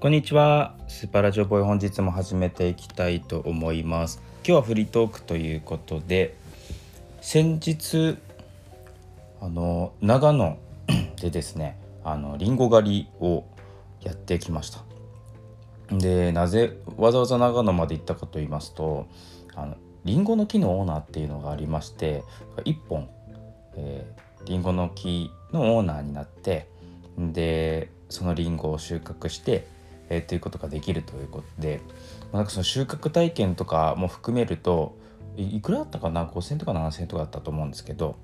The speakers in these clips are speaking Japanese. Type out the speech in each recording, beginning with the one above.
こんにちは。スーパーラジオボーイ本日も始めていきたいと思います。今日はフリートークということで先日あの長野 でですねあのリンゴ狩りをやってきました。でなぜわざわざ長野まで行ったかと言いますとあのリンゴの木のオーナーっていうのがありまして1本、えー、リンゴの木のオーナーになってでそのリンゴを収穫して、えー、ということができるということで、まあ、なんかその収穫体験とかも含めるといくらだったかな？5,000とか7,000とかだったと思うんですけど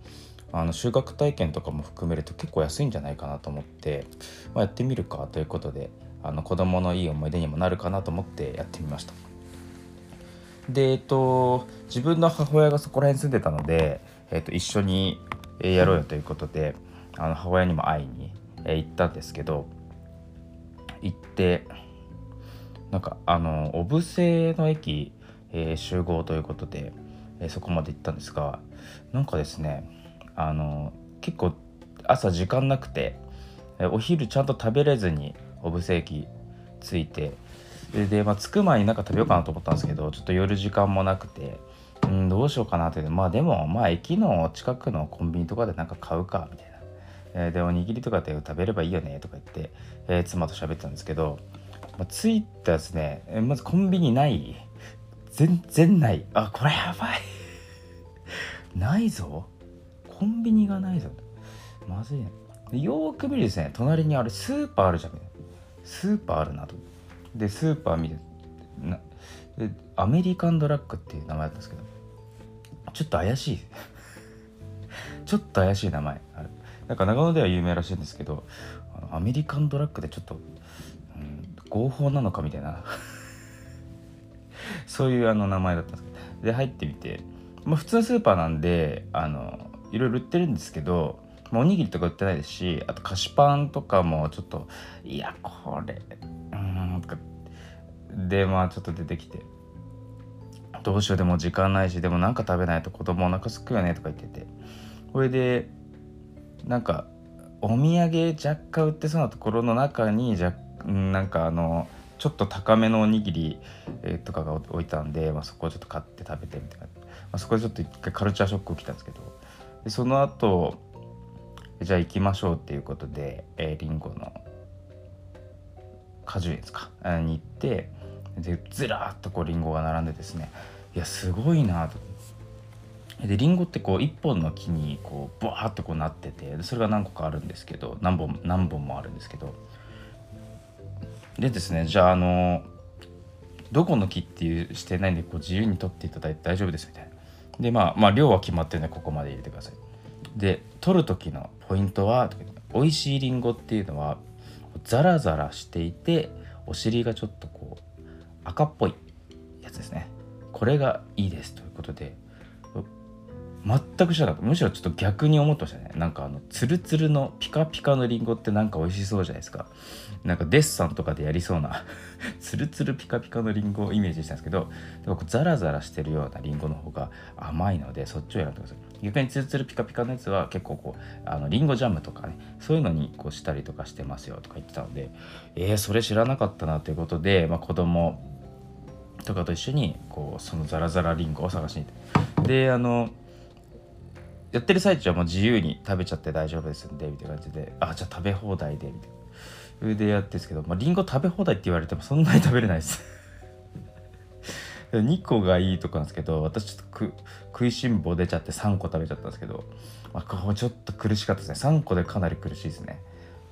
あの収穫体験とかも含めると結構安いんじゃないかなと思って、まあ、やってみるかということであの子供のいい思い出にもなるかなと思ってやってみました。でえっと自分の母親がそこら辺住んでたので、えっと、一緒にやろうよということであの母親にも会いに行ったんですけど行ってなんかあの小布施の駅、えー、集合ということで、えー、そこまで行ったんですがなんかですねあの結構朝時間なくてお昼ちゃんと食べれずに小布施駅着いてで、まあ、着く前になんか食べようかなと思ったんですけどちょっと夜時間もなくてうんどうしようかなってまあでもまあ駅の近くのコンビニとかでなんか買うかみたいな、え、でおにぎりとかで食べればいいよねとか言って、えー、妻と喋ってたんですけど、まあ、着いたですねまずコンビニない。全然ない。あこれやばい。ないぞ。コンビニがないぞ。まずいね。よーく見るですね。隣にあれスーパーあるじゃん。スーパーあるなと。でスーパー見てなでアメリカンドラッグっていう名前だったんですけどちょっと怪しい。ちょっと怪しい名前ある。なんか長野では有名らしいんですけどアメリカンドラッグでちょっと、うん、合法なのかみたいな。そういうあの名前だったんですけど。で入ってみて、まあ、普通のスーパーなんであのいろいろ売ってるんですけどおにぎりとか売ってないですしあと菓子パンとかもちょっといやこれうんでまあちょっと出てきて。どうしようでも時間ないしでもなんか食べないと子供お腹すくよねとか言ってて。これでなんかお土産若干売ってそうなところの中に若なんかあのちょっと高めのおにぎり、えとかが置いたんで、まあ、そこをちょっと買って食べてみたいな、まあ、そこでちょっと一回カルチャーショック起きたんですけど。でその後じゃあ行きましょうっていうことで、えー、リンゴの果樹園ですか？に行ってでずらっとこうリンゴが並んでですねいやすごいなと。でリンゴってこう1本の木にこうブワーッとこうなっててそれが何個かあるんですけど何本何本もあるんですけど。でですねじゃああのどこの木っていうしてないんでこう自由に取っていただいて大丈夫ですみたいな。でまあまあ量は決まってるんでここまで入れてください。で取る時のポイントは美味しいりんごっていうのはザラザラしていてお尻がちょっとこう赤っぽいやつですね。これがいいですということで全く知らなかった。むしろちょっと逆に思ってましたね。なんかあのツルツルのピカピカのリンゴってなんか美味しそうじゃないですか。なんかデッサンとかでやりそうな ツルツルピカピカのリンゴをイメージしたんですけどでもザラザラしてるようなリンゴの方が甘いのでそっちを選んでください逆にツルツルピカピカのやつは結構こうあのリンゴジャムとかねそういうのにこうしたりとかしてますよとか言ってたのでえー、それ知らなかったなということで、まあ、子供とかと一緒にこうそのザラザラリンゴを探しに行って。であのやってる最中はもう自由に食べちゃって大丈夫ですんでみたいな感じで。あじゃあ食べ放題でみたいな。それでやってんですけど、まあ、リンゴ食べ放題って言われてもそんなに食べれないです。2個がいいとこなんですけど私ちょっと食いしん坊出ちゃって3個食べちゃったんですけど、まあ、こちょっと苦しかったですね。3個でかなり苦しいですね。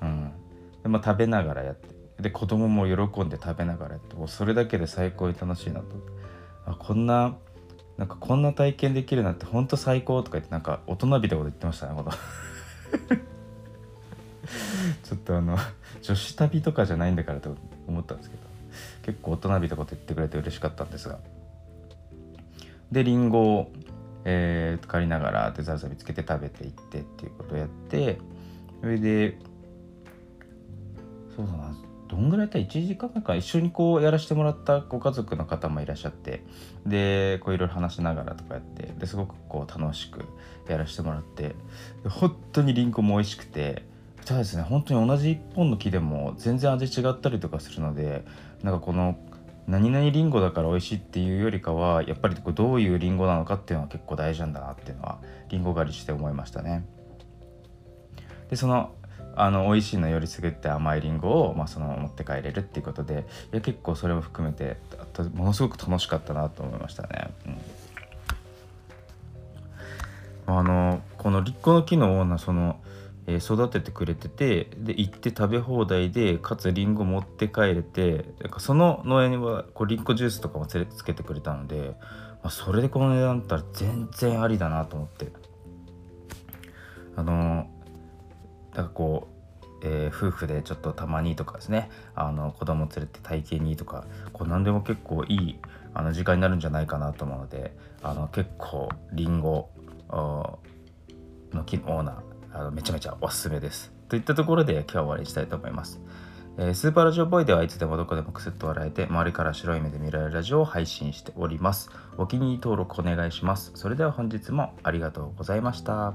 うん。で、まあ、食べながらやって。で子供も喜んで食べながらやって。もうそれだけで最高に楽しいなと。あこんななんかこんな体験できるなんてほんと最高とか言ってなんか大人びたこと言ってましたねこの。ちょっとあの女子旅とかじゃないんだからと思ったんですけど。結構大人びたこと言ってくれて嬉しかったんですが。でりんごを、えー、借りながらデザート見つけて食べていってっていうことをやってそれでそうだなどんぐらいやった1時間か一緒にこうやらせてもらったご家族の方もいらっしゃってでこういろいろ話しながらとかやってですごくこう楽しくやらせてもらって本当にりんごも美味しくてただですね本当に同じ1本の木でも全然味違ったりとかするのでなんかこの何々りんごだから美味しいっていうよりかはやっぱりどういうりんごなのかっていうのは結構大事なんだなっていうのはりんご狩りして思いましたね。でそのあの美味しいのよりすぐって甘いりんごを、まあ、その持って帰れるっていうことでいや結構それも含めてものすごく楽しかったなと思いましたね。うん、あのこのりっこの木のオーナーその、えー、育ててくれててで行って食べ放題でかつりんご持って帰れてその農園にはこうりんごジュースとかもつけてくれたので、まあ、それでこの値段だったら全然ありだなと思って。夫婦でちょっとたまにとかですねあの子供連れて体験にとかこう何でも結構いいあの時間になるんじゃないかなと思うのであの結構りんごの木のオーナーあのめちゃめちゃおすすめです。といったところで今日は終わりにしたいと思います。えー、スーパーラジオボーイではいつでもどこでもくすっと笑えて周りから白い目で見られるラジオを配信しております。お気に入り登録お願いします。それでは本日もありがとうございました。